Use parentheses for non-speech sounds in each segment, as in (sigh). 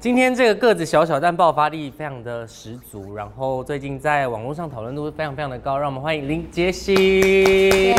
今天这个个子小小，但爆发力非常的十足，然后最近在网络上讨论度非常非常的高，让我们欢迎林杰西。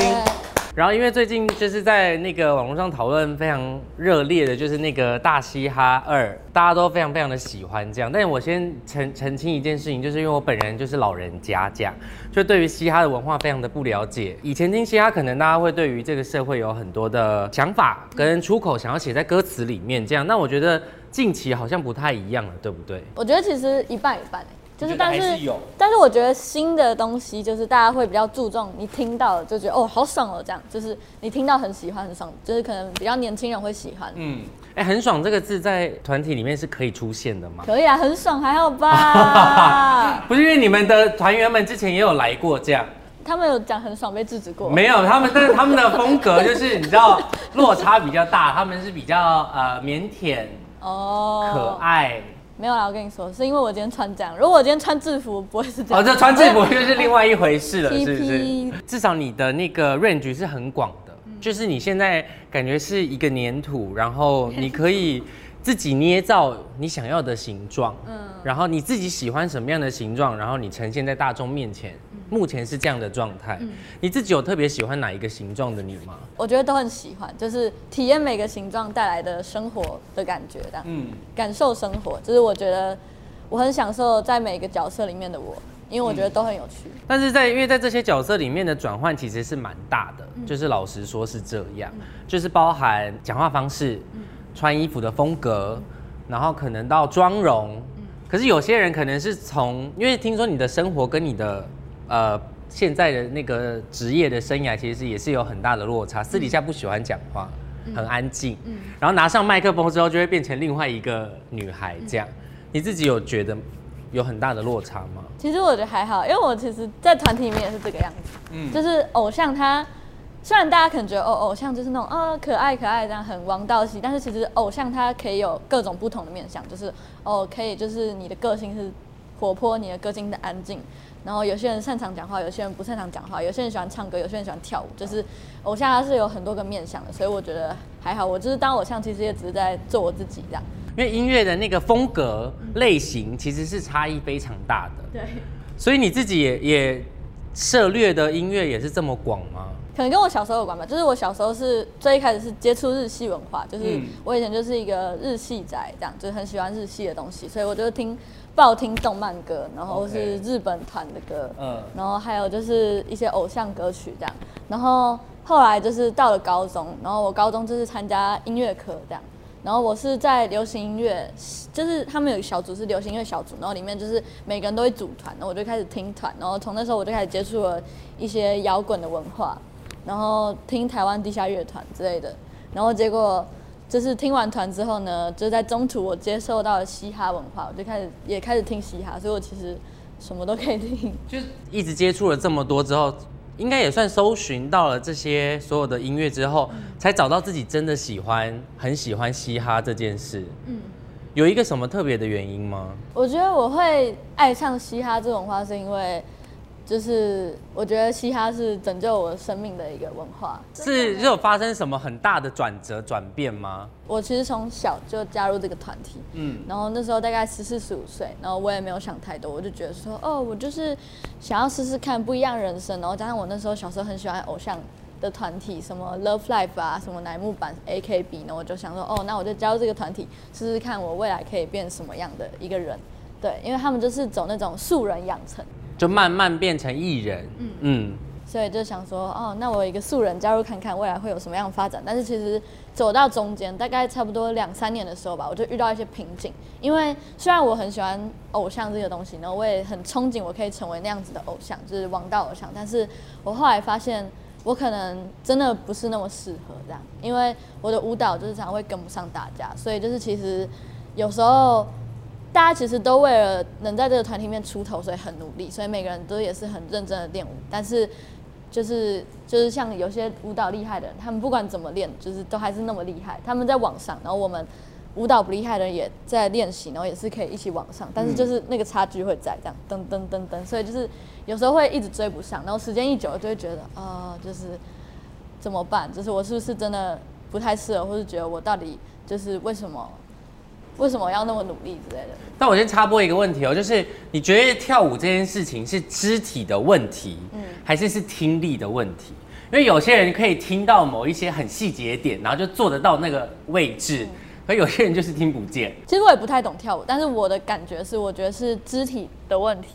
然后因为最近就是在那个网络上讨论非常热烈的，就是那个大嘻哈二，大家都非常非常的喜欢这样。但我先澄澄清一件事情，就是因为我本人就是老人家这样，就对于嘻哈的文化非常的不了解。以前听嘻哈，可能大家会对于这个社会有很多的想法跟出口，想要写在歌词里面这样。那我觉得。近期好像不太一样了，对不对？我觉得其实一半一半就是但是但是我觉得新的东西就是大家会比较注重，你听到就觉得哦好爽哦，这样就是你听到很喜欢很爽，就是可能比较年轻人会喜欢。嗯，哎，很爽这个字在团体里面是可以出现的吗？可以啊，很爽还好吧？(laughs) 不是因为你们的团员们之前也有来过这样，他们有讲很爽被制止过？没有，他们但是他们的风格就是你知道落差比较大，他们是比较呃腼腆。(laughs) 哦，可爱没有啦，我跟你说，是因为我今天穿这样。如果我今天穿制服，不会是这样。哦，这穿制服又是另外一回事了，是不是？至少你的那个 range 是很广的，就是你现在感觉是一个粘土，然后你可以。自己捏造你想要的形状，嗯，然后你自己喜欢什么样的形状，然后你呈现在大众面前。目前是这样的状态。你自己有特别喜欢哪一个形状的你吗？我觉得都很喜欢，就是体验每个形状带来的生活的感觉的，嗯，感受生活，就是我觉得我很享受在每个角色里面的我，因为我觉得都很有趣。但是在因为在这些角色里面的转换其实是蛮大的，就是老实说是这样，就是包含讲话方式。穿衣服的风格，然后可能到妆容，可是有些人可能是从，因为听说你的生活跟你的呃现在的那个职业的生涯其实也是有很大的落差，私底下不喜欢讲话，很安静，然后拿上麦克风之后就会变成另外一个女孩这样，你自己有觉得有很大的落差吗？其实我觉得还好，因为我其实，在团体里面也是这个样子，嗯，就是偶像他。虽然大家可能觉得哦，偶像就是那种啊可爱可爱这样很王道系，但是其实偶像他可以有各种不同的面相，就是哦可以就是你的个性是活泼，你的个性是安静，然后有些人擅长讲话，有些人不擅长讲话，有些人喜欢唱歌，有些人喜欢跳舞，就是偶像他是有很多个面向的，所以我觉得还好，我就是当偶像其实也只是在做我自己这样。因为音乐的那个风格类型其实是差异非常大的，对，所以你自己也也涉略的音乐也是这么广吗？可能跟我小时候有关吧，就是我小时候是最一开始是接触日系文化，就是我以前就是一个日系宅，这样就是很喜欢日系的东西，所以我就听爆听动漫歌，然后是日本团的歌，嗯，然后还有就是一些偶像歌曲这样，然后后来就是到了高中，然后我高中就是参加音乐课这样，然后我是在流行音乐，就是他们有个小组是流行音乐小组，然后里面就是每个人都会组团，然后我就开始听团，然后从那时候我就开始接触了一些摇滚的文化。然后听台湾地下乐团之类的，然后结果就是听完团之后呢，就在中途我接受到了嘻哈文化，我就开始也开始听嘻哈，所以我其实什么都可以听。就一直接触了这么多之后，应该也算搜寻到了这些所有的音乐之后，才找到自己真的喜欢、很喜欢嘻哈这件事。嗯，有一个什么特别的原因吗？我觉得我会爱上嘻哈这种话，是因为。就是我觉得嘻哈是拯救我生命的一个文化，是有发生什么很大的转折转变吗？我其实从小就加入这个团体，嗯，然后那时候大概十四十五岁，然后我也没有想太多，我就觉得说，哦，我就是想要试试看不一样人生，然后加上我那时候小时候很喜欢偶像的团体，什么 Love Life 啊，什么乃木坂 AKB，那我就想说，哦，那我就加入这个团体试试看，我未来可以变什么样的一个人？对，因为他们就是走那种素人养成。就慢慢变成艺人，嗯嗯，所以就想说，哦，那我一个素人加入看看未来会有什么样的发展。但是其实走到中间，大概差不多两三年的时候吧，我就遇到一些瓶颈。因为虽然我很喜欢偶像这个东西，然后我也很憧憬我可以成为那样子的偶像，就是王道偶像。但是我后来发现，我可能真的不是那么适合这样，因为我的舞蹈就是常常会跟不上大家，所以就是其实有时候。大家其实都为了能在这个团体里面出头，所以很努力，所以每个人都也是很认真的练舞。但是，就是就是像有些舞蹈厉害的人，他们不管怎么练，就是都还是那么厉害。他们在网上，然后我们舞蹈不厉害的人也在练习，然后也是可以一起往上。但是就是那个差距会在这样噔噔噔噔，所以就是有时候会一直追不上。然后时间一久，就会觉得啊，就是怎么办？就是我是不是真的不太适合，或是觉得我到底就是为什么？为什么要那么努力之类的。那我先插播一个问题哦，就是你觉得跳舞这件事情是肢体的问题，嗯，还是是听力的问题？因为有些人可以听到某一些很细节点，然后就做得到那个位置，可有些人就是听不见。其实我也不太懂跳舞，但是我的感觉是，我觉得是肢体的问题。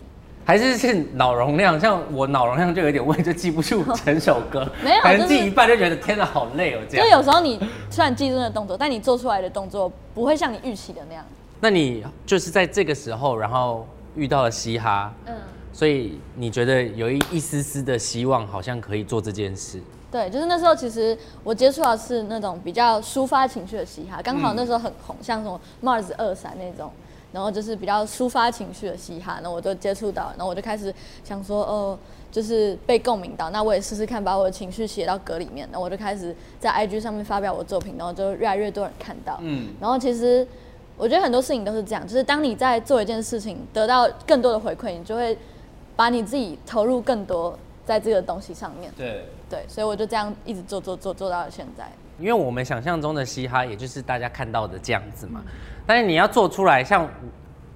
还是是脑容量，像我脑容量就有点问，就记不住整首歌，(laughs) 没有，可能记一半就觉得天哪，好累哦，这样。就有时候你虽然记住那动作，但你做出来的动作不会像你预期的那样。那你就是在这个时候，然后遇到了嘻哈，嗯，所以你觉得有一一丝丝的希望，好像可以做这件事。对，就是那时候其实我接触到是那种比较抒发情绪的嘻哈，刚好那时候很红，像什么 Mars 二三那种。然后就是比较抒发情绪的嘻哈，那我就接触到，然后我就开始想说，哦，就是被共鸣到，那我也试试看把我的情绪写到歌里面，那我就开始在 IG 上面发表我的作品，然后就越来越多人看到。嗯。然后其实我觉得很多事情都是这样，就是当你在做一件事情得到更多的回馈，你就会把你自己投入更多在这个东西上面。对。对，所以我就这样一直做做做做到了现在。因为我们想象中的嘻哈，也就是大家看到的这样子嘛。但是你要做出来，像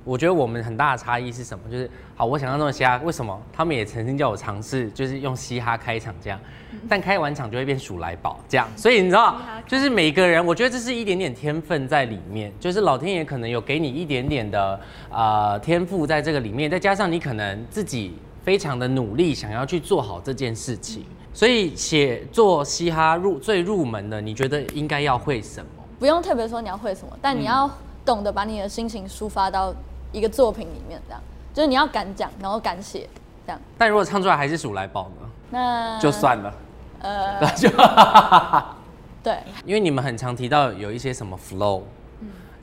我觉得我们很大的差异是什么？就是好，我想象中的嘻哈，为什么他们也曾经叫我尝试，就是用嘻哈开场这样，但开完场就会变鼠来宝这样。所以你知道，就是每个人，我觉得这是一点点天分在里面，就是老天爷可能有给你一点点的呃天赋在这个里面，再加上你可能自己非常的努力，想要去做好这件事情。所以写作嘻哈入最入门的，你觉得应该要会什么？不用特别说你要会什么，但你要懂得把你的心情抒发到一个作品里面，这样就是你要敢讲，然后敢写，这样。但如果唱出来还是数来宝呢？那就算了。呃，就 (laughs) 对，因为你们很常提到有一些什么 flow，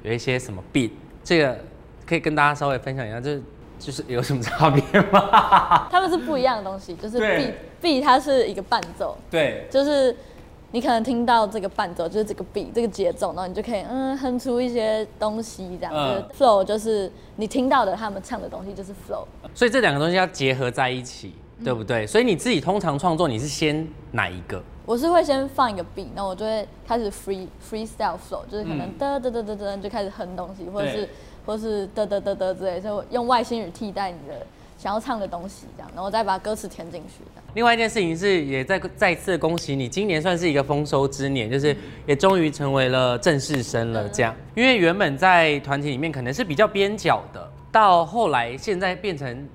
有一些什么 beat，这个可以跟大家稍微分享一下，就是就是有什么差别吗？(laughs) 他们是不一样的东西，就是 beat。B 它是一个伴奏，对，就是你可能听到这个伴奏，就是这个 B 这个节奏，然后你就可以嗯哼出一些东西，这样。嗯。Flow 就是你听到的他们唱的东西，就是 Flow。所以这两个东西要结合在一起，对不对？所以你自己通常创作你是先哪一个？我是会先放一个 B，那我就会开始 free freestyle flow，就是可能嘚嘚嘚嘚嘚就开始哼东西，或者是或是得得得得之类，就用外星语替代你的。想要唱的东西，这样，然后再把歌词填进去。另外一件事情是，也再再次恭喜你，今年算是一个丰收之年，就是也终于成为了正式生了。这样，因为原本在团体里面可能是比较边角的，到后来现在变成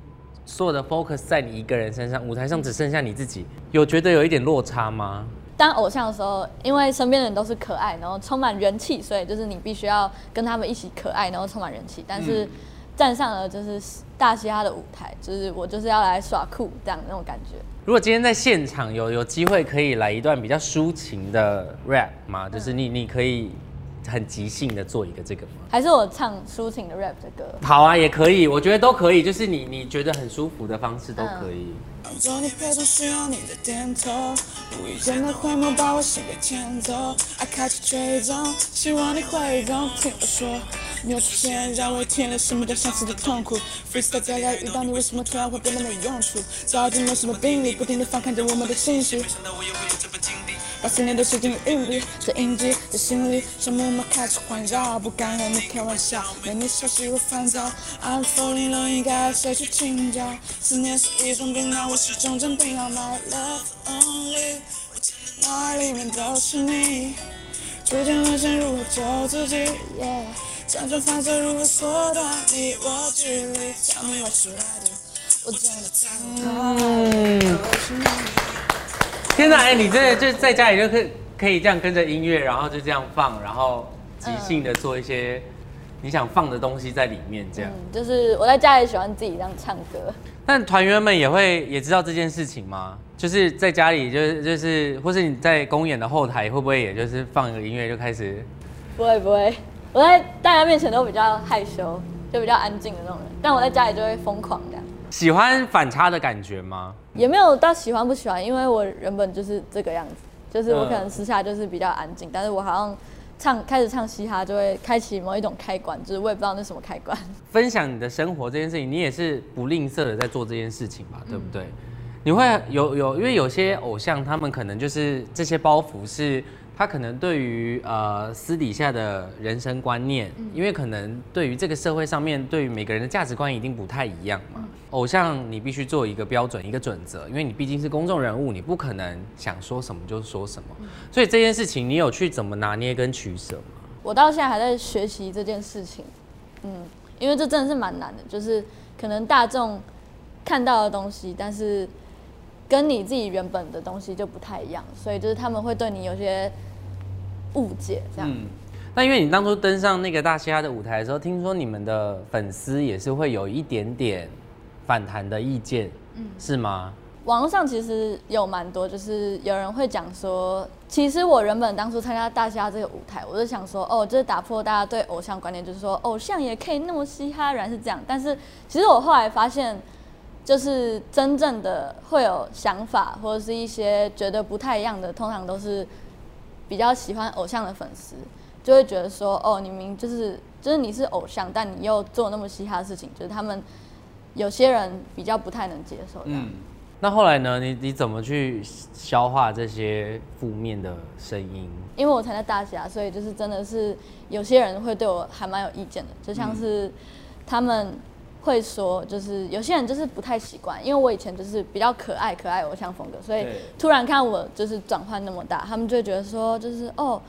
所有的 focus 在你一个人身上，舞台上只剩下你自己，有觉得有一点落差吗？当偶像的时候，因为身边的人都是可爱，然后充满人气，所以就是你必须要跟他们一起可爱，然后充满人气。但是站上了就是大嘻哈的舞台，就是我就是要来耍酷这样那种感觉。如果今天在现场有有机会可以来一段比较抒情的 rap 吗？就是你你可以很即兴的做一个这个吗？还是我唱抒情的 rap 的歌？好啊，也可以，我觉得都可以，就是你你觉得很舒服的方式都可以。做你需要你的点头，无意间的回眸把我心给牵走，爱开始追踪，希望你会懂。听我说，你有出现让我体验了什么叫相思的痛苦。Freestyle 遇到你，为什么突然会变得没用处？早已经没什么病例，不停地翻看着我们的信息。把思念都写进日历，在印记在心里，像木马开始环绕，不敢和你开玩笑，没你消息我烦躁。I'm falling low，应该谁去请教？思念是一种病，那我始终镇定。My love only，我脑海里面都是你，逐渐沦陷如何救自己？辗转反侧如何缩短你我距离？Tell me what you like，我真的在脑海里都是你。天哪，哎，你真的就在家里就可以可以这样跟着音乐，然后就这样放，然后即兴的做一些你想放的东西在里面，这样。就是我在家里喜欢自己这样唱歌。但团员们也会也知道这件事情吗？就是在家里，就是就是，或是你在公演的后台，会不会也就是放一个音乐就开始？不会不会，我在大家面前都比较害羞，就比较安静的那种人。但我在家里就会疯狂这样。喜欢反差的感觉吗？也没有到喜欢不喜欢，因为我原本就是这个样子，就是我可能私下就是比较安静，但是我好像唱开始唱嘻哈就会开启某一种开关，就是我也不知道那什么开关。分享你的生活这件事情，你也是不吝啬的在做这件事情吧，对不对？你会有有，因为有些偶像他们可能就是这些包袱是。他可能对于呃私底下的人生观念，因为可能对于这个社会上面，对于每个人的价值观一定不太一样嘛。偶像你必须做一个标准、一个准则，因为你毕竟是公众人物，你不可能想说什么就说什么。所以这件事情，你有去怎么拿捏跟取舍吗？我到现在还在学习这件事情，嗯，因为这真的是蛮难的，就是可能大众看到的东西，但是跟你自己原本的东西就不太一样，所以就是他们会对你有些误解，这样。嗯，那因为你当初登上那个大嘻哈的舞台的时候，听说你们的粉丝也是会有一点点反弹的意见，嗯是吗？网络上其实有蛮多，就是有人会讲说，其实我原本当初参加大嘻哈这个舞台，我就想说，哦，就是打破大家对偶像观念，就是说偶像也可以那么嘻哈，原来是这样。但是其实我后来发现，就是真正的会有想法或者是一些觉得不太一样的，通常都是比较喜欢偶像的粉丝，就会觉得说，哦，你明就是就是你是偶像，但你又做那么嘻哈的事情，就是他们有些人比较不太能接受这样。那后来呢？你你怎么去消化这些负面的声音？因为我才在大侠，所以就是真的是有些人会对我还蛮有意见的，就像是他们会说，就是有些人就是不太习惯，因为我以前就是比较可爱可爱偶像风格，所以突然看我就是转换那么大，他们就会觉得说，就是哦，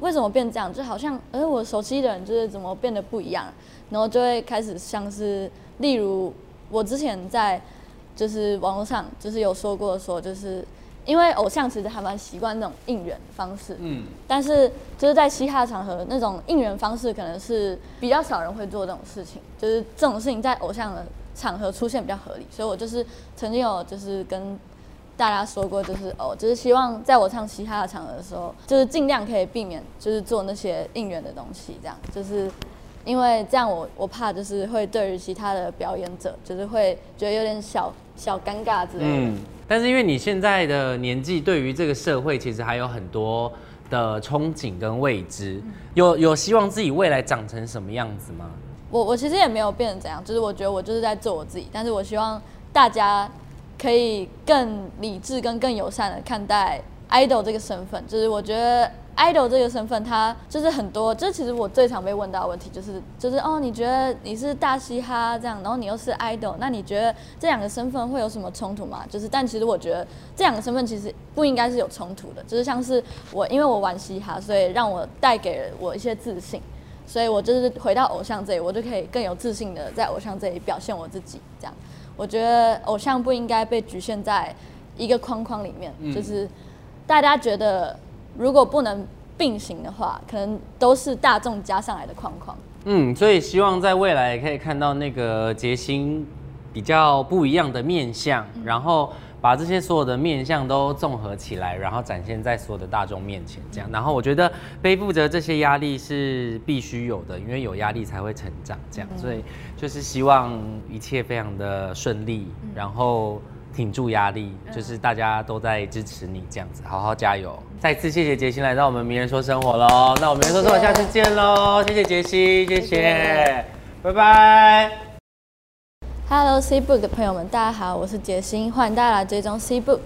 为什么变这样？就好像，呃，我熟悉的人就是怎么变得不一样，然后就会开始像是，例如我之前在就是网络上就是有说过说，就是因为偶像其实还蛮习惯那种应援方式，嗯，但是就是在嘻哈场合那种应援方式可能是比较少人会做这种事情，就是这种事情在偶像的场合出现比较合理，所以我就是曾经有就是跟大家说过，就是哦，就是希望在我唱嘻哈的场合的时候，就是尽量可以避免就是做那些应援的东西，这样就是因为这样我我怕就是会对于其他的表演者就是会觉得有点小小尴尬之类的。嗯，但是因为你现在的年纪，对于这个社会其实还有很多的憧憬跟未知，有有希望自己未来长成什么样子吗？我我其实也没有变成怎样，就是我觉得我就是在做我自己，但是我希望大家可以更理智跟更友善的看待 idol 这个身份，就是我觉得 idol 这个身份，他就是很多，这其实我最常被问到的问题就是就是哦，你觉得你是大嘻哈这样，然后你又是 idol，那你觉得这两个身份会有什么冲突吗？就是但其实我觉得这两个身份其实不应该是有冲突的，就是像是我因为我玩嘻哈，所以让我带给了我一些自信。所以我就是回到偶像这里，我就可以更有自信的在偶像这里表现我自己。这样，我觉得偶像不应该被局限在一个框框里面，就是大家觉得如果不能并行的话，可能都是大众加上来的框框。嗯，所以希望在未来也可以看到那个杰星比较不一样的面相，然后把这些所有的面相都综合起来，然后展现在所有的大众面前，这样。然后我觉得背负着这些压力是必须有的，因为有压力才会成长，这样。所以就是希望一切非常的顺利，然后挺住压力，就是大家都在支持你这样子，好好加油。再次谢谢杰心来到我们名人说生活喽，那我们名人说生活下次见喽，谢谢杰西，谢谢，拜拜。Hello C Book 的朋友们，大家好，我是杰心，欢迎大家来追踪 C Book。